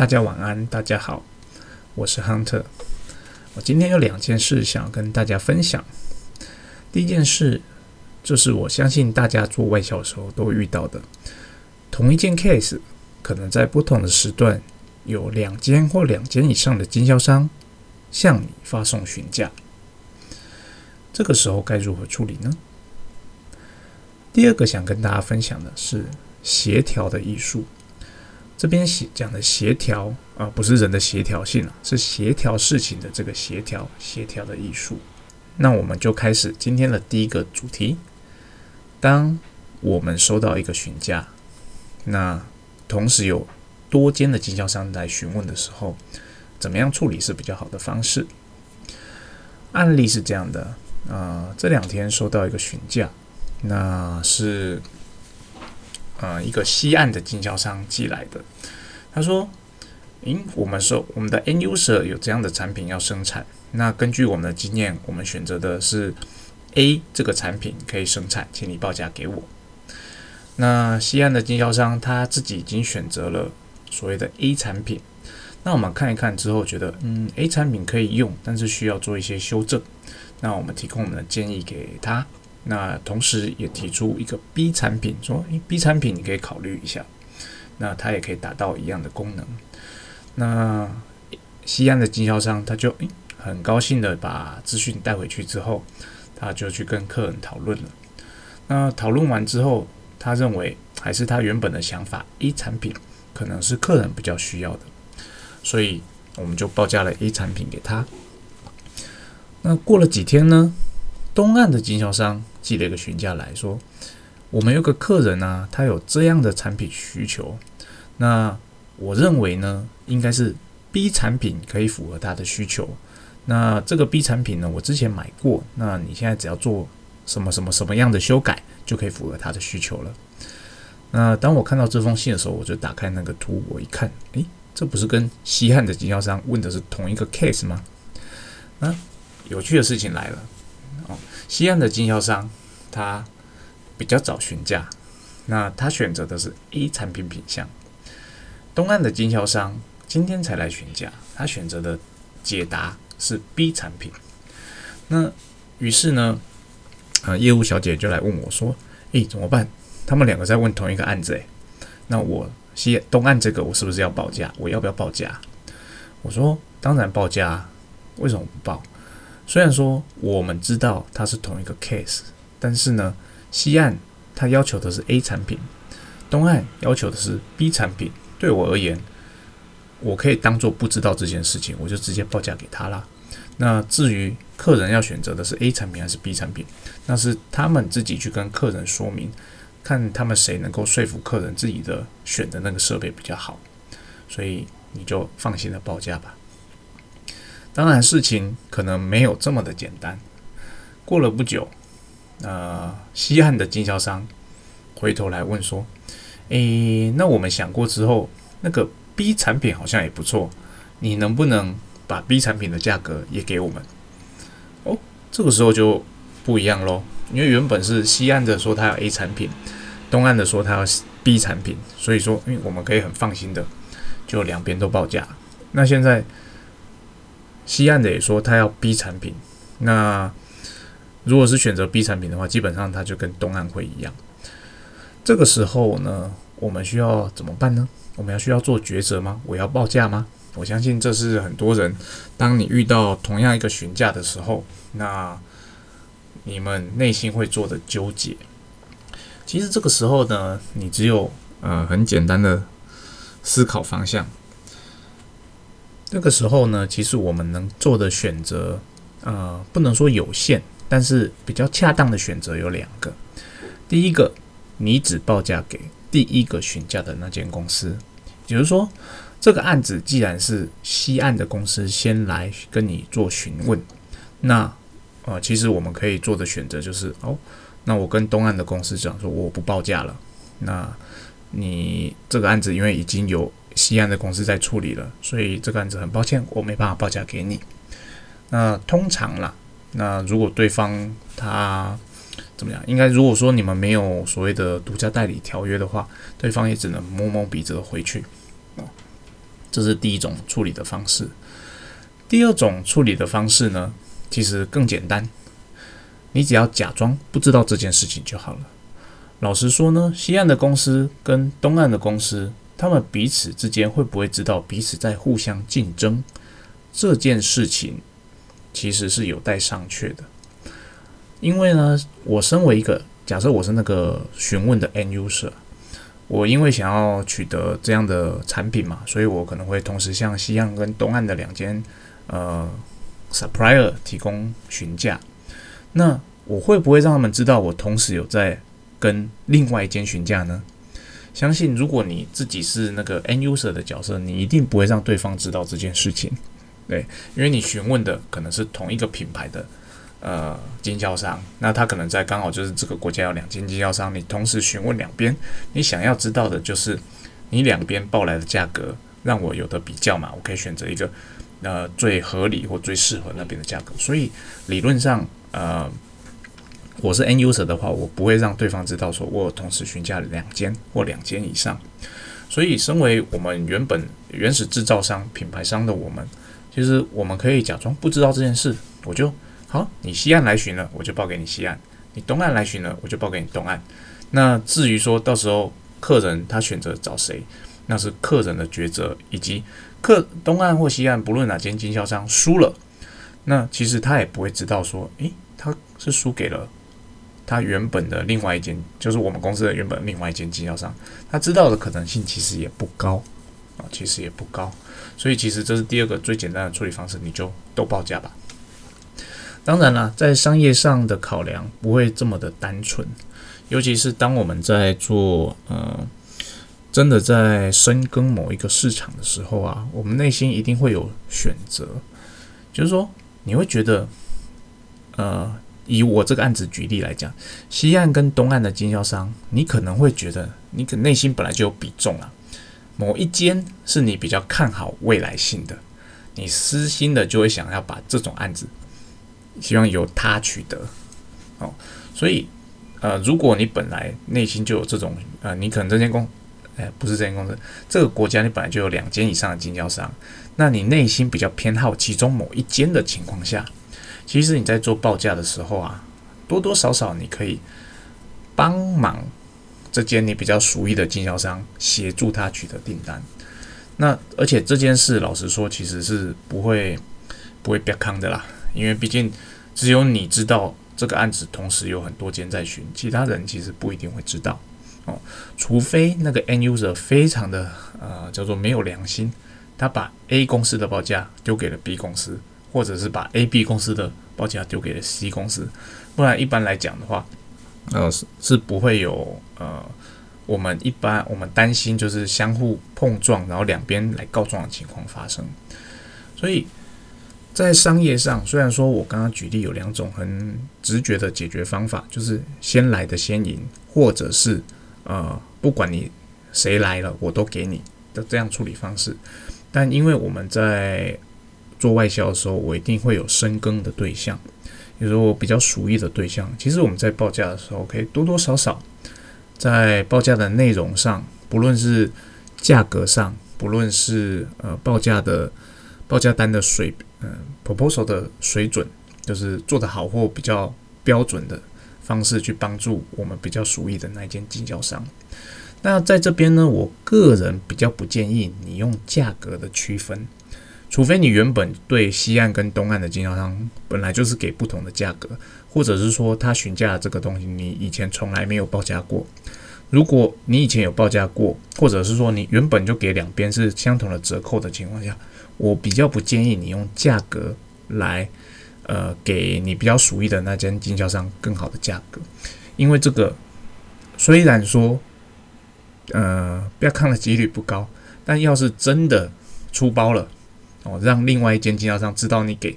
大家晚安，大家好，我是 Hunter。我今天有两件事想要跟大家分享。第一件事就是我相信大家做外销的时候都会遇到的，同一件 case 可能在不同的时段有两间或两间以上的经销商向你发送询价，这个时候该如何处理呢？第二个想跟大家分享的是协调的艺术。这边协讲的协调啊，不是人的协调性啊，是协调事情的这个协调，协调的艺术。那我们就开始今天的第一个主题。当我们收到一个询价，那同时有多间的经销商来询问的时候，怎么样处理是比较好的方式？案例是这样的啊，这两天收到一个询价，那是。呃，一个西岸的经销商寄来的，他说：“嗯，我们说我们的 N user 有这样的产品要生产，那根据我们的经验，我们选择的是 A 这个产品可以生产，请你报价给我。”那西岸的经销商他自己已经选择了所谓的 A 产品，那我们看一看之后，觉得嗯 A 产品可以用，但是需要做一些修正，那我们提供我们的建议给他。那同时也提出一个 B 产品，说：“诶 b 产品你可以考虑一下，那它也可以达到一样的功能。”那西安的经销商他就诶很高兴的把资讯带回去之后，他就去跟客人讨论了。那讨论完之后，他认为还是他原本的想法，A 产品可能是客人比较需要的，所以我们就报价了 A 产品给他。那过了几天呢？东岸的经销商寄了一个询价来说，我们有个客人呢，他有这样的产品需求，那我认为呢，应该是 B 产品可以符合他的需求。那这个 B 产品呢，我之前买过，那你现在只要做什么什么什么样的修改，就可以符合他的需求了。那当我看到这封信的时候，我就打开那个图，我一看，诶，这不是跟西汉的经销商问的是同一个 case 吗？那有趣的事情来了。西岸的经销商他比较早询价，那他选择的是 A 产品品相。东岸的经销商今天才来询价，他选择的解答是 B 产品。那于是呢，呃，业务小姐就来问我说：“诶，怎么办？他们两个在问同一个案子，诶，那我西东岸这个我是不是要报价？我要不要报价？”我说：“当然报价，为什么不报？”虽然说我们知道它是同一个 case，但是呢，西岸它要求的是 A 产品，东岸要求的是 B 产品。对我而言，我可以当做不知道这件事情，我就直接报价给他啦。那至于客人要选择的是 A 产品还是 B 产品，那是他们自己去跟客人说明，看他们谁能够说服客人自己的选的那个设备比较好。所以你就放心的报价吧。当然，事情可能没有这么的简单。过了不久，呃，西岸的经销商回头来问说：“诶，那我们想过之后，那个 B 产品好像也不错，你能不能把 B 产品的价格也给我们？”哦，这个时候就不一样喽，因为原本是西岸的说他要 A 产品，东岸的说他要 B 产品，所以说，因为我们可以很放心的就两边都报价。那现在。西岸的也说他要 B 产品，那如果是选择 B 产品的话，基本上他就跟东岸会一样。这个时候呢，我们需要怎么办呢？我们要需要做抉择吗？我要报价吗？我相信这是很多人，当你遇到同样一个询价的时候，那你们内心会做的纠结。其实这个时候呢，你只有呃很简单的思考方向。那个时候呢，其实我们能做的选择，呃，不能说有限，但是比较恰当的选择有两个。第一个，你只报价给第一个询价的那间公司，也就是说，这个案子既然是西岸的公司先来跟你做询问，那呃，其实我们可以做的选择就是，哦，那我跟东岸的公司讲说我不报价了，那你这个案子因为已经有。西安的公司在处理了，所以这个案子很抱歉，我没办法报价给你。那通常啦，那如果对方他怎么样？应该如果说你们没有所谓的独家代理条约的话，对方也只能摸摸鼻子回去。这是第一种处理的方式。第二种处理的方式呢，其实更简单，你只要假装不知道这件事情就好了。老实说呢，西岸的公司跟东岸的公司，他们彼此之间会不会知道彼此在互相竞争这件事情，其实是有待商榷的。因为呢，我身为一个假设我是那个询问的 n user，我因为想要取得这样的产品嘛，所以我可能会同时向西岸跟东岸的两间。呃，supplier 提供询价，那我会不会让他们知道我同时有在跟另外一间询价呢？相信如果你自己是那个 end user 的角色，你一定不会让对方知道这件事情，对，因为你询问的可能是同一个品牌的呃经销商，那他可能在刚好就是这个国家有两间经销商，你同时询问两边，你想要知道的就是你两边报来的价格，让我有的比较嘛，我可以选择一个。呃，最合理或最适合那边的价格，所以理论上，呃，我是 N user 的话，我不会让对方知道说我同时询价两间或两间以上。所以，身为我们原本原始制造商、品牌商的我们，其实我们可以假装不知道这件事。我就好，你西岸来询了，我就报给你西岸；你东岸来询了，我就报给你东岸。那至于说到时候客人他选择找谁，那是客人的抉择，以及。客东岸或西岸，不论哪间经销商输了，那其实他也不会知道说，诶，他是输给了他原本的另外一间，就是我们公司的原本另外一间经销商，他知道的可能性其实也不高啊，其实也不高。所以其实这是第二个最简单的处理方式，你就都报价吧。当然了，在商业上的考量不会这么的单纯，尤其是当我们在做呃。真的在深耕某一个市场的时候啊，我们内心一定会有选择，就是说你会觉得，呃，以我这个案子举例来讲，西岸跟东岸的经销商，你可能会觉得你可内心本来就有比重啊，某一间是你比较看好未来性的，你私心的就会想要把这种案子，希望由他取得，哦，所以呃，如果你本来内心就有这种呃，你可能这间公哎，不是这间公司，这个国家你本来就有两间以上的经销商，那你内心比较偏好其中某一间的情况下，其实你在做报价的时候啊，多多少少你可以帮忙这间你比较熟悉的经销商，协助他取得订单。那而且这件事，老实说，其实是不会不会别康的啦，因为毕竟只有你知道这个案子，同时有很多间在询，其他人其实不一定会知道。哦，除非那个 end user 非常的呃叫做没有良心，他把 A 公司的报价丢给了 B 公司，或者是把 A B 公司的报价丢给了 C 公司，不然一般来讲的话，呃是是不会有呃我们一般我们担心就是相互碰撞，然后两边来告状的情况发生。所以在商业上，虽然说我刚刚举例有两种很直觉的解决方法，就是先来的先赢，或者是呃，不管你谁来了，我都给你的这样处理方式。但因为我们在做外销的时候，我一定会有深耕的对象，比如说我比较熟悉的对象。其实我们在报价的时候，可以多多少少在报价的内容上，不论是价格上，不论是呃报价的报价单的水，嗯，proposal 的水准，就是做得好或比较标准的。方式去帮助我们比较熟悉的那一间经销商。那在这边呢，我个人比较不建议你用价格的区分，除非你原本对西岸跟东岸的经销商本来就是给不同的价格，或者是说他询价这个东西你以前从来没有报价过。如果你以前有报价过，或者是说你原本就给两边是相同的折扣的情况下，我比较不建议你用价格来。呃，给你比较熟悉的那间经销商更好的价格，因为这个虽然说，呃，不要看的几率不高，但要是真的出包了，哦，让另外一间经销商知道你给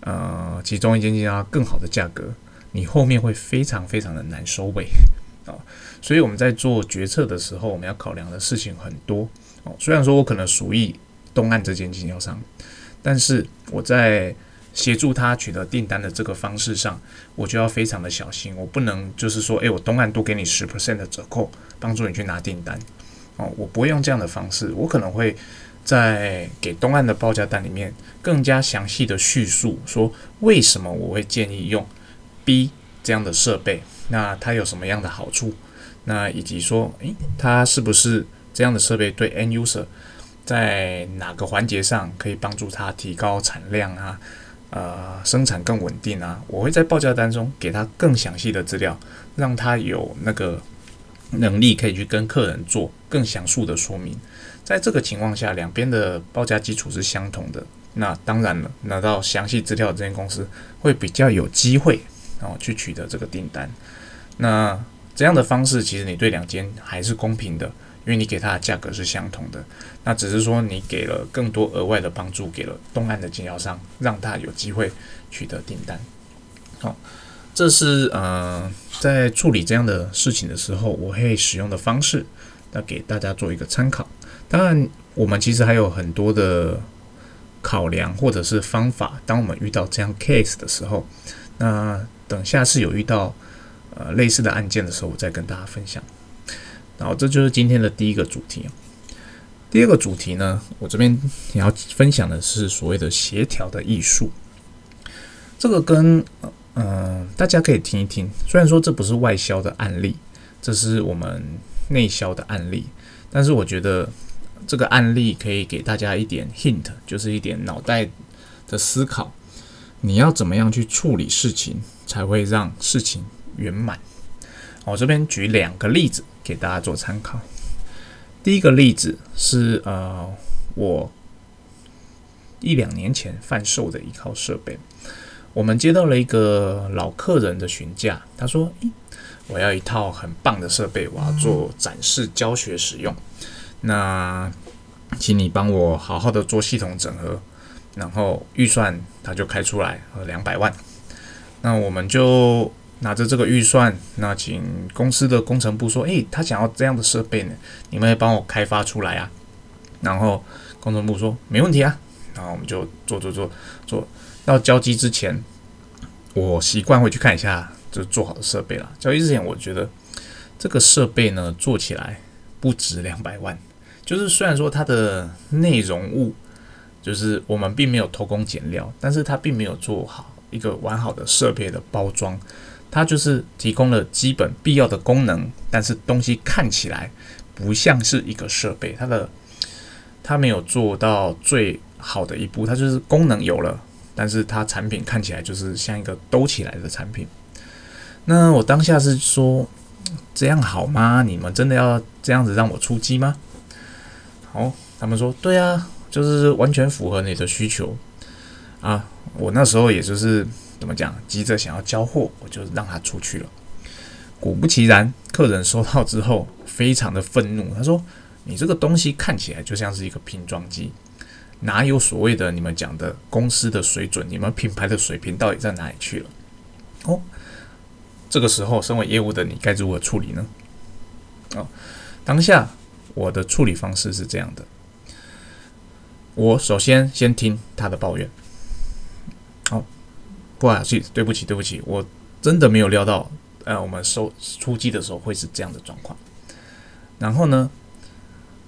呃其中一间经销商更好的价格，你后面会非常非常的难收尾啊。所以我们在做决策的时候，我们要考量的事情很多哦。虽然说我可能属于东岸这间经销商，但是我在协助他取得订单的这个方式上，我就要非常的小心。我不能就是说，诶，我东岸多给你十 percent 的折扣，帮助你去拿订单。哦，我不会用这样的方式。我可能会，在给东岸的报价单里面更加详细的叙述，说为什么我会建议用 B 这样的设备，那它有什么样的好处，那以及说，诶，它是不是这样的设备对 N user 在哪个环节上可以帮助他提高产量啊，呃，生产更稳定啊？我会在报价单中给他更详细的资料，让他有那个能力可以去跟客人做更详述的说明。在这个情况下，两边的报价基础是相同的。那当然了，拿到详细资料的这间公司会比较有机会然哦去取得这个订单。那这样的方式，其实你对两间还是公平的，因为你给它的价格是相同的。那只是说你给了更多额外的帮助给了东岸的经销商，让他有机会取得订单。好，这是呃在处理这样的事情的时候，我会使用的方式，那给大家做一个参考。当然，我们其实还有很多的考量或者是方法。当我们遇到这样 case 的时候，那等下次有遇到呃类似的案件的时候，我再跟大家分享。然后这就是今天的第一个主题。第二个主题呢，我这边也要分享的是所谓的协调的艺术。这个跟嗯大家可以听一听。虽然说这不是外销的案例，这是我们内销的案例，但是我觉得。这个案例可以给大家一点 hint，就是一点脑袋的思考。你要怎么样去处理事情，才会让事情圆满？我这边举两个例子给大家做参考。第一个例子是呃，我一两年前贩售的一套设备，我们接到了一个老客人的询价，他说：“我要一套很棒的设备，我要做展示教学使用。”那，请你帮我好好的做系统整合，然后预算他就开出来呃两百万，那我们就拿着这个预算，那请公司的工程部说，诶，他想要这样的设备呢，你们也帮我开发出来啊？然后工程部说没问题啊，然后我们就做做做做到交机之前，我习惯会去看一下就做好的设备了。交机之前，我觉得这个设备呢做起来不值两百万。就是虽然说它的内容物，就是我们并没有偷工减料，但是它并没有做好一个完好的设备的包装，它就是提供了基本必要的功能，但是东西看起来不像是一个设备，它的它没有做到最好的一步，它就是功能有了，但是它产品看起来就是像一个兜起来的产品。那我当下是说，这样好吗？你们真的要这样子让我出击吗？哦，他们说对啊，就是完全符合你的需求啊！我那时候也就是怎么讲，急着想要交货，我就让他出去了。果不其然，客人收到之后非常的愤怒，他说：“你这个东西看起来就像是一个拼装机，哪有所谓的你们讲的公司的水准？你们品牌的水平到底在哪里去了？”哦，这个时候，身为业务的你该如何处理呢？哦，当下。我的处理方式是这样的：我首先先听他的抱怨。好，不好意思，对不起，对不起，我真的没有料到，呃，我们收出击的时候会是这样的状况。然后呢，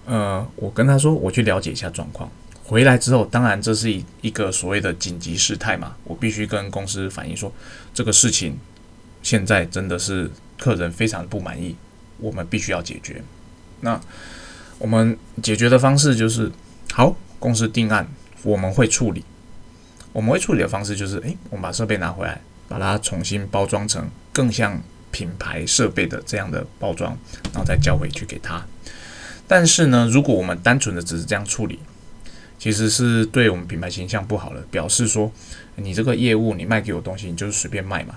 呃，我跟他说，我去了解一下状况。回来之后，当然这是一一个所谓的紧急事态嘛，我必须跟公司反映说，这个事情现在真的是客人非常不满意，我们必须要解决。那我们解决的方式就是，好，公司定案，我们会处理。我们会处理的方式就是，诶，我们把设备拿回来，把它重新包装成更像品牌设备的这样的包装，然后再交回去给他。但是呢，如果我们单纯的只是这样处理，其实是对我们品牌形象不好的，表示说你这个业务你卖给我东西，你就是随便卖嘛。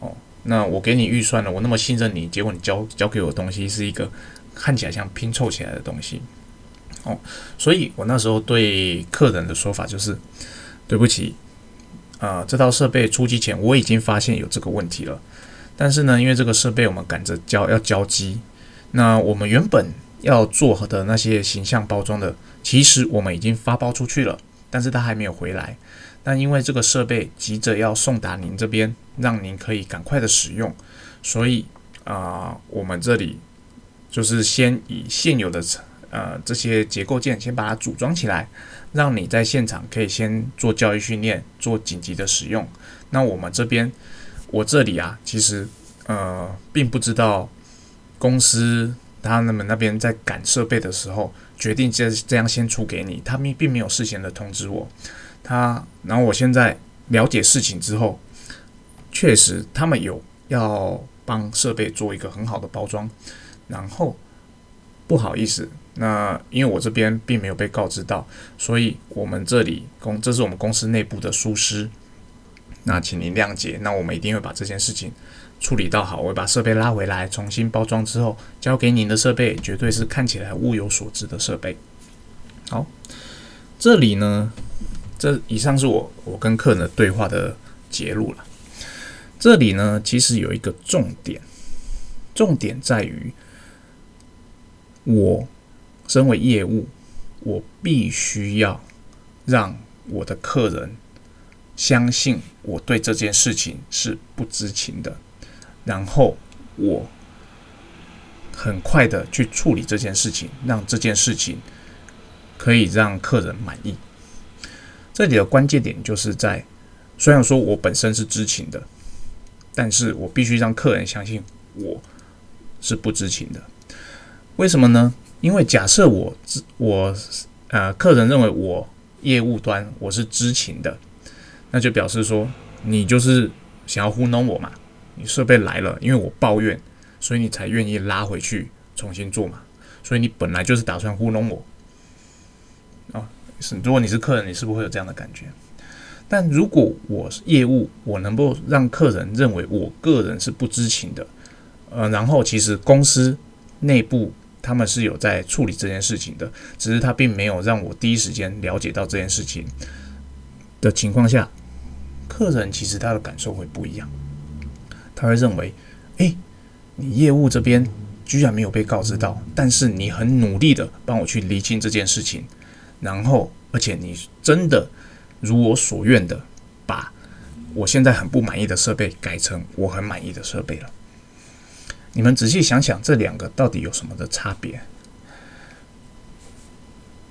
哦，那我给你预算了，我那么信任你，结果你交交给我的东西是一个。看起来像拼凑起来的东西，哦，所以我那时候对客人的说法就是，对不起，啊，这套设备出机前我已经发现有这个问题了，但是呢，因为这个设备我们赶着交要交机，那我们原本要做的那些形象包装的，其实我们已经发包出去了，但是它还没有回来，但因为这个设备急着要送达您这边，让您可以赶快的使用，所以啊，我们这里。就是先以现有的呃这些结构件先把它组装起来，让你在现场可以先做教育训练，做紧急的使用。那我们这边，我这里啊，其实呃并不知道公司他们那边在赶设备的时候，决定这这样先出给你，他们并没有事先的通知我。他，然后我现在了解事情之后，确实他们有要帮设备做一个很好的包装，然后不好意思，那因为我这边并没有被告知到，所以我们这里公这是我们公司内部的疏失，那请您谅解。那我们一定会把这件事情处理到好，我会把设备拉回来，重新包装之后交给您的设备，绝对是看起来物有所值的设备。好，这里呢。这以上是我我跟客人的对话的结录了。这里呢，其实有一个重点，重点在于我身为业务，我必须要让我的客人相信我对这件事情是不知情的，然后我很快的去处理这件事情，让这件事情可以让客人满意。这里的关键点就是在，虽然说我本身是知情的，但是我必须让客人相信我是不知情的。为什么呢？因为假设我知我呃，客人认为我业务端我是知情的，那就表示说你就是想要糊弄我嘛。你设备来了，因为我抱怨，所以你才愿意拉回去重新做嘛。所以你本来就是打算糊弄我啊。是，如果你是客人，你是不是会有这样的感觉？但如果我是业务，我能够让客人认为我个人是不知情的，呃，然后其实公司内部他们是有在处理这件事情的，只是他并没有让我第一时间了解到这件事情的情况下，客人其实他的感受会不一样，他会认为，哎，你业务这边居然没有被告知到，但是你很努力的帮我去厘清这件事情。然后，而且你真的如我所愿的，把我现在很不满意的设备改成我很满意的设备了。你们仔细想想，这两个到底有什么的差别？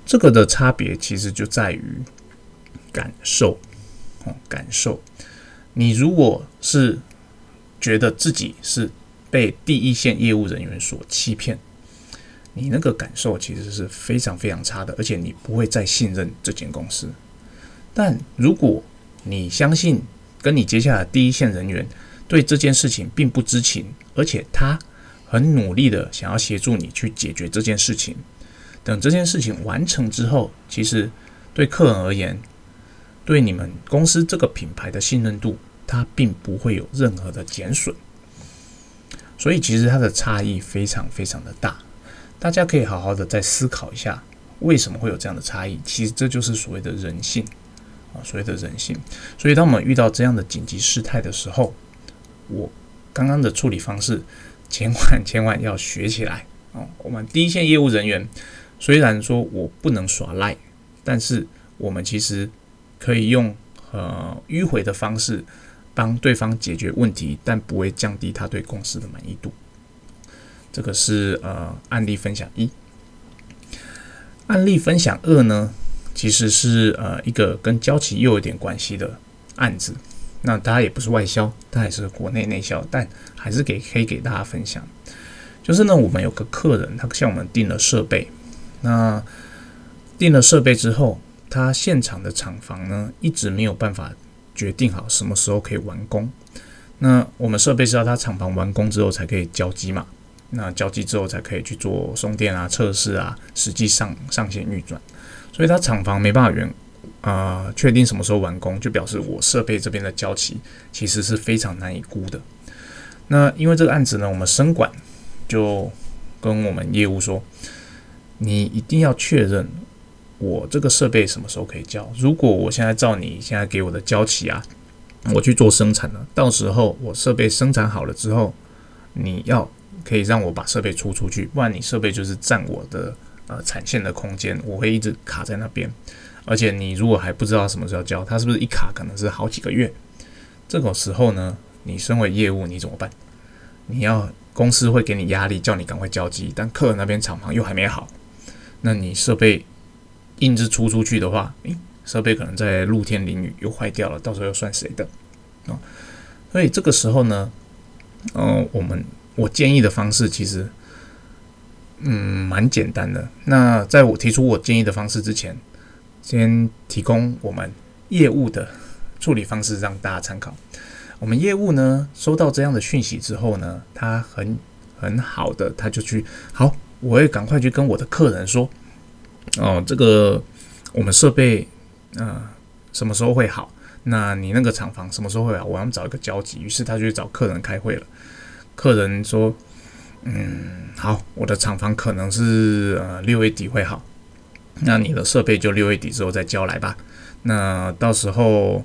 这个的差别其实就在于感受，哦，感受。你如果是觉得自己是被第一线业务人员所欺骗。你那个感受其实是非常非常差的，而且你不会再信任这间公司。但如果你相信跟你接下来第一线人员对这件事情并不知情，而且他很努力的想要协助你去解决这件事情，等这件事情完成之后，其实对客人而言，对你们公司这个品牌的信任度，它并不会有任何的减损。所以其实它的差异非常非常的大。大家可以好好的再思考一下，为什么会有这样的差异？其实这就是所谓的人性啊，所谓的人性。所以当我们遇到这样的紧急事态的时候，我刚刚的处理方式，千万 千万要学起来哦。我们第一线业务人员虽然说我不能耍赖，但是我们其实可以用呃迂回的方式帮对方解决问题，但不会降低他对公司的满意度。这个是呃案例分享一，案例分享二呢，其实是呃一个跟交期又有点关系的案子。那它也不是外销，它也是国内内销，但还是给可以给大家分享。就是呢，我们有个客人，他向我们订了设备。那订了设备之后，他现场的厂房呢，一直没有办法决定好什么时候可以完工。那我们设备是要他厂房完工之后才可以交机嘛？那交机之后才可以去做送电啊、测试啊，实际上上线运转，所以他厂房没办法原啊确定什么时候完工，就表示我设备这边的交期其实是非常难以估的。那因为这个案子呢，我们生管就跟我们业务说，你一定要确认我这个设备什么时候可以交。如果我现在照你现在给我的交期啊，我去做生产了，到时候我设备生产好了之后，你要。可以让我把设备出出去，不然你设备就是占我的呃产线的空间，我会一直卡在那边。而且你如果还不知道什么时候交，它是不是一卡可能是好几个月？这种时候呢，你身为业务你怎么办？你要公司会给你压力，叫你赶快交机，但客人那边厂房又还没好，那你设备印制出出去的话，诶，设备可能在露天淋雨又坏掉了，到时候又算谁的？哦，所以这个时候呢，呃，我们我建议的方式其实，嗯，蛮简单的。那在我提出我建议的方式之前，先提供我们业务的处理方式让大家参考。我们业务呢，收到这样的讯息之后呢，他很很好的，他就去好，我会赶快去跟我的客人说，哦，这个我们设备，呃，什么时候会好？那你那个厂房什么时候会好？我要找一个交集。于是他就去找客人开会了。客人说，嗯，好，我的厂房可能是呃六月底会好，那你的设备就六月底之后再交来吧。那到时候，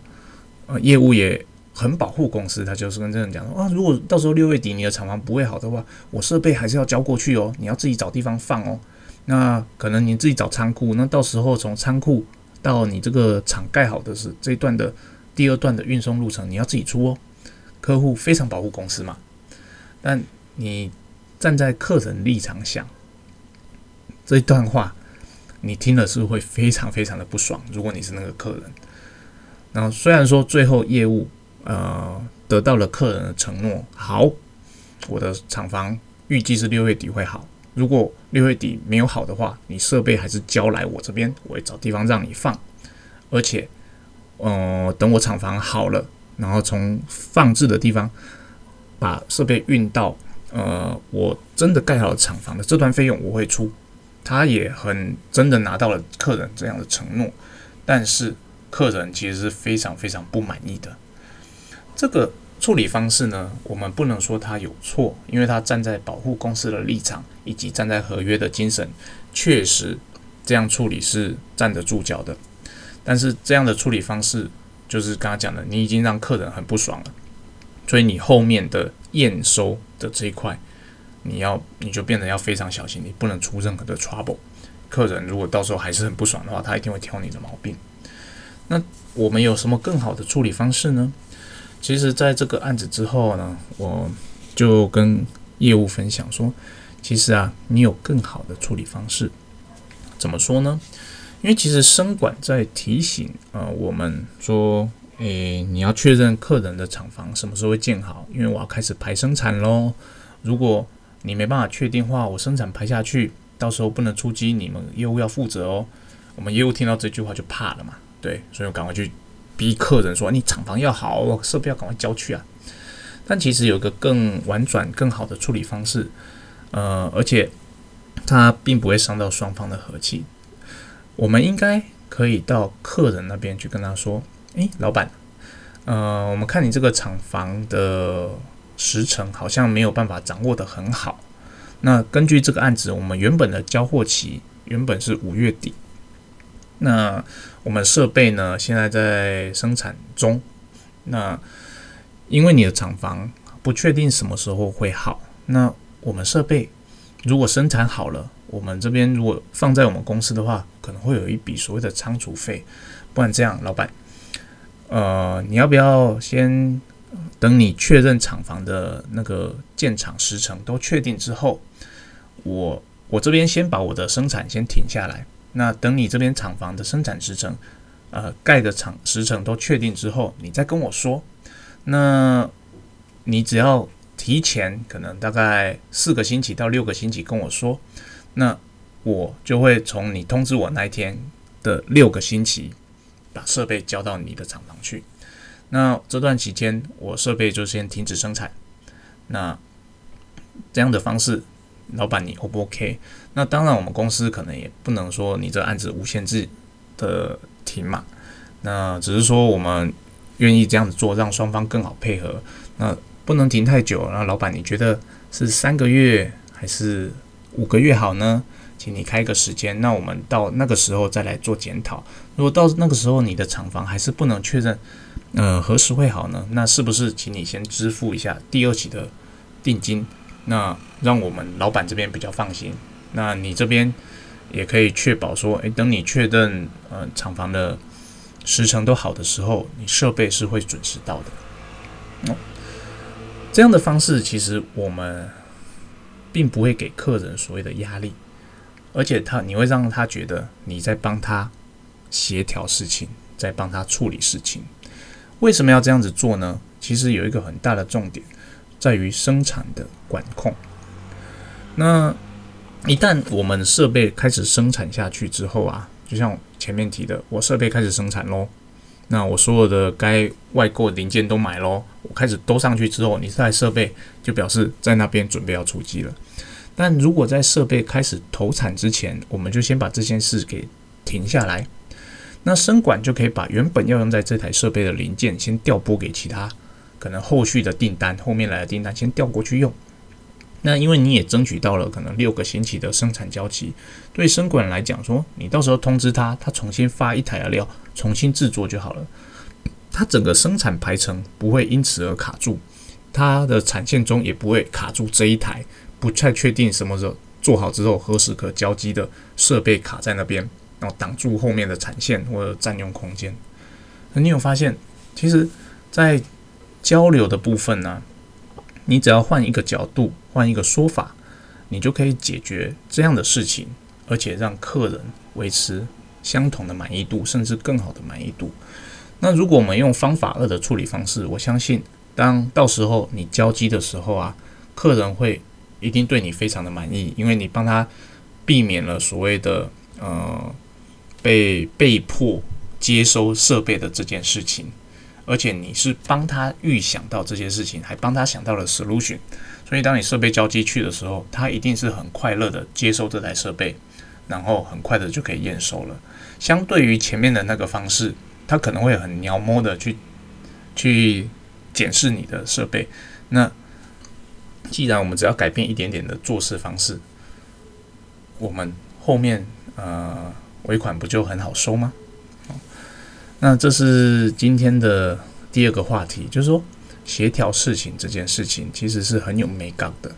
呃，业务也。很保护公司，他就是跟这人讲说啊，如果到时候六月底你的厂房不会好的话，我设备还是要交过去哦，你要自己找地方放哦。那可能你自己找仓库，那到时候从仓库到你这个厂盖好的是这一段的第二段的运送路程，你要自己出哦。客户非常保护公司嘛，但你站在客人立场想，这一段话你听了是会非常非常的不爽。如果你是那个客人，然后虽然说最后业务。呃，得到了客人的承诺。好，我的厂房预计是六月底会好。如果六月底没有好的话，你设备还是交来我这边，我会找地方让你放。而且，呃，等我厂房好了，然后从放置的地方把设备运到呃我真的盖好了厂房的这段费用我会出。他也很真的拿到了客人这样的承诺，但是客人其实是非常非常不满意的。这个处理方式呢，我们不能说他有错，因为他站在保护公司的立场，以及站在合约的精神，确实这样处理是站得住脚的。但是这样的处理方式，就是刚刚讲的，你已经让客人很不爽了，所以你后面的验收的这一块，你要你就变得要非常小心，你不能出任何的 trouble。客人如果到时候还是很不爽的话，他一定会挑你的毛病。那我们有什么更好的处理方式呢？其实，在这个案子之后呢，我就跟业务分享说，其实啊，你有更好的处理方式。怎么说呢？因为其实生管在提醒呃我们说，诶，你要确认客人的厂房什么时候会建好，因为我要开始排生产喽。如果你没办法确定话，我生产排下去，到时候不能出机，你们业务要负责哦。我们业务听到这句话就怕了嘛，对，所以我赶快去。逼客人说：“你厂房要好，设备要赶快交去啊！”但其实有个更婉转、更好的处理方式，呃，而且它并不会伤到双方的和气。我们应该可以到客人那边去跟他说：“诶，老板，呃，我们看你这个厂房的时程好像没有办法掌握的很好。那根据这个案子，我们原本的交货期原本是五月底。”那我们设备呢？现在在生产中。那因为你的厂房不确定什么时候会好，那我们设备如果生产好了，我们这边如果放在我们公司的话，可能会有一笔所谓的仓储费。不然这样，老板，呃，你要不要先等你确认厂房的那个建厂时程都确定之后，我我这边先把我的生产先停下来。那等你这边厂房的生产时程，呃，盖的厂时程都确定之后，你再跟我说。那你只要提前可能大概四个星期到六个星期跟我说，那我就会从你通知我那一天的六个星期，把设备交到你的厂房去。那这段期间，我设备就先停止生产。那这样的方式。老板，你 O 不 OK？那当然，我们公司可能也不能说你这案子无限制的停嘛。那只是说我们愿意这样子做，让双方更好配合。那不能停太久。那老板，你觉得是三个月还是五个月好呢？请你开个时间，那我们到那个时候再来做检讨。如果到那个时候你的厂房还是不能确认，呃，何时会好呢？那是不是请你先支付一下第二期的定金？那让我们老板这边比较放心。那你这边也可以确保说，诶，等你确认呃厂房的时程都好的时候，你设备是会准时到的。哦，这样的方式其实我们并不会给客人所谓的压力，而且他你会让他觉得你在帮他协调事情，在帮他处理事情。为什么要这样子做呢？其实有一个很大的重点，在于生产的管控。那一旦我们设备开始生产下去之后啊，就像前面提的，我设备开始生产喽，那我所有的该外购零件都买喽，我开始都上去之后，你这台设备就表示在那边准备要出机了。但如果在设备开始投产之前，我们就先把这件事给停下来，那生管就可以把原本要用在这台设备的零件先调拨给其他可能后续的订单，后面来的订单先调过去用。那因为你也争取到了可能六个星期的生产交期，对生管来讲说，你到时候通知他，他重新发一台的料，重新制作就好了。它整个生产排程不会因此而卡住，它的产线中也不会卡住这一台不太确定什么时候做好之后何时可交机的设备卡在那边，然后挡住后面的产线或者占用空间。那你有发现，其实，在交流的部分呢？你只要换一个角度，换一个说法，你就可以解决这样的事情，而且让客人维持相同的满意度，甚至更好的满意度。那如果我们用方法二的处理方式，我相信，当到时候你交机的时候啊，客人会一定对你非常的满意，因为你帮他避免了所谓的呃被被迫接收设备的这件事情。而且你是帮他预想到这些事情，还帮他想到了 solution，所以当你设备交机去的时候，他一定是很快乐的接收这台设备，然后很快的就可以验收了。相对于前面的那个方式，他可能会很鸟摸的去去检视你的设备。那既然我们只要改变一点点的做事方式，我们后面呃尾款不就很好收吗？那这是今天的第二个话题，就是说协调事情这件事情其实是很有美感的。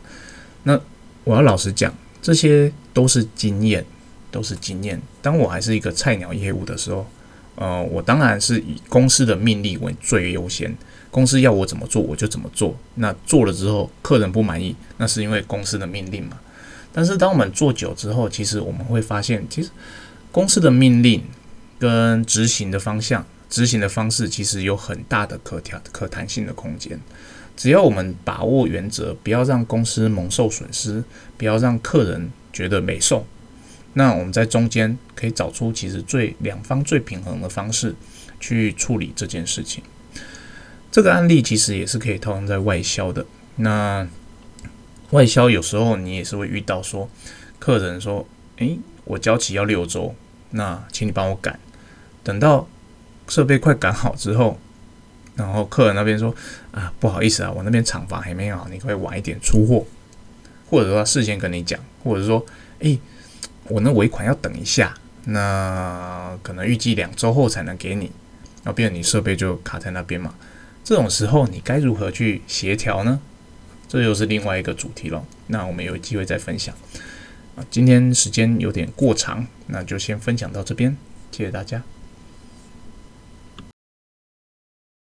那我要老实讲，这些都是经验，都是经验。当我还是一个菜鸟业务的时候，呃，我当然是以公司的命令为最优先，公司要我怎么做我就怎么做。那做了之后，客人不满意，那是因为公司的命令嘛。但是当我们做久之后，其实我们会发现，其实公司的命令。跟执行的方向、执行的方式，其实有很大的可调、可弹性的空间。只要我们把握原则，不要让公司蒙受损失，不要让客人觉得没送，那我们在中间可以找出其实最两方最平衡的方式去处理这件事情。这个案例其实也是可以套用在外销的。那外销有时候你也是会遇到说，客人说：“诶，我交期要六周，那请你帮我赶。”等到设备快赶好之后，然后客人那边说：“啊，不好意思啊，我那边厂房还没好，你可以晚一点出货。”或者说事先跟你讲，或者说：“诶，我那尾款要等一下，那可能预计两周后才能给你。”然后，变你设备就卡在那边嘛。这种时候，你该如何去协调呢？这又是另外一个主题了。那我们有机会再分享。啊，今天时间有点过长，那就先分享到这边，谢谢大家。